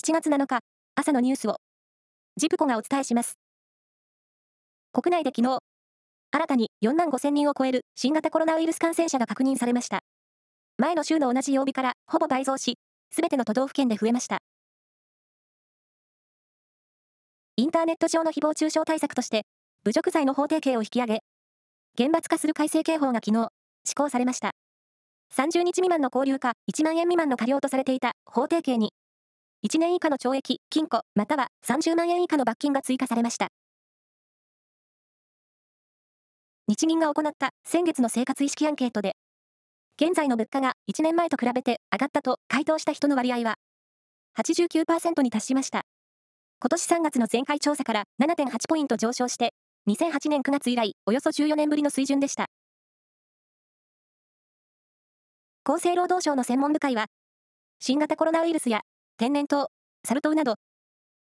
7月7日、朝のニュースを、ジプコがお伝えします。国内で昨日、新たに4万5千人を超える新型コロナウイルス感染者が確認されました。前の週の同じ曜日からほぼ倍増し、すべての都道府県で増えました。インターネット上の誹謗中傷対策として、侮辱罪の法定刑を引き上げ、厳罰化する改正刑法が昨日、施行されました。30日未満の拘留か1万円未満の過料とされていた法定刑に、1年以下の懲役、禁錮、または30万円以下の罰金が追加されました。日銀が行った先月の生活意識アンケートで、現在の物価が1年前と比べて上がったと回答した人の割合は、89%に達しました。今年3月の前回調査から7.8ポイント上昇して、2008年9月以来、およそ14年ぶりの水準でした。厚生労働省の専門部会は、新型コロナウイルスや天然痘、サル痘など、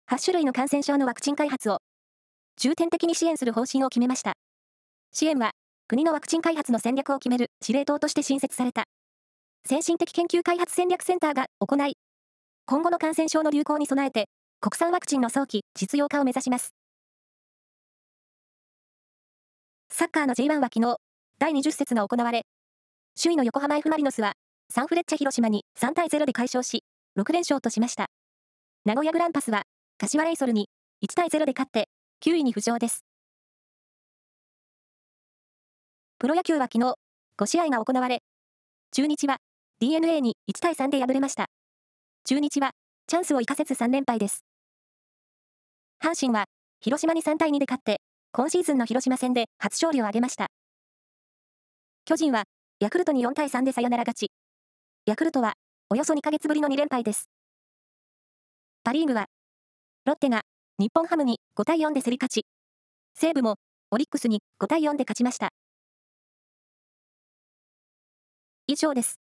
8種類の感染症のワクチン開発を重点的に支援する方針を決めました。支援は、国のワクチン開発の戦略を決める司令塔として新設された、先進的研究開発戦略センターが行い、今後の感染症の流行に備えて、国産ワクチンの早期実用化を目指します。サッカーの J1 は昨日、第20節が行われ、首位の横浜 F・ マリノスは、サンフレッチェ広島に3対0で快勝し、6連勝としました。名古屋グランパスは、柏レイソルに1対0で勝って、9位に浮上です。プロ野球は昨日、5試合が行われ、中日は DNA に1対3で敗れました。中日はチャンスを生かせず3連敗です。阪神は広島に3対2で勝って、今シーズンの広島戦で初勝利を挙げました。巨人はヤクルトに4対3でサヨナラ勝ち。ヤクルトはおよそ2ヶ月ぶりの2連敗です。パリーグはロッテが日本ハムに5対4で競り勝ち、西武もオリックスに5対4で勝ちました。以上です。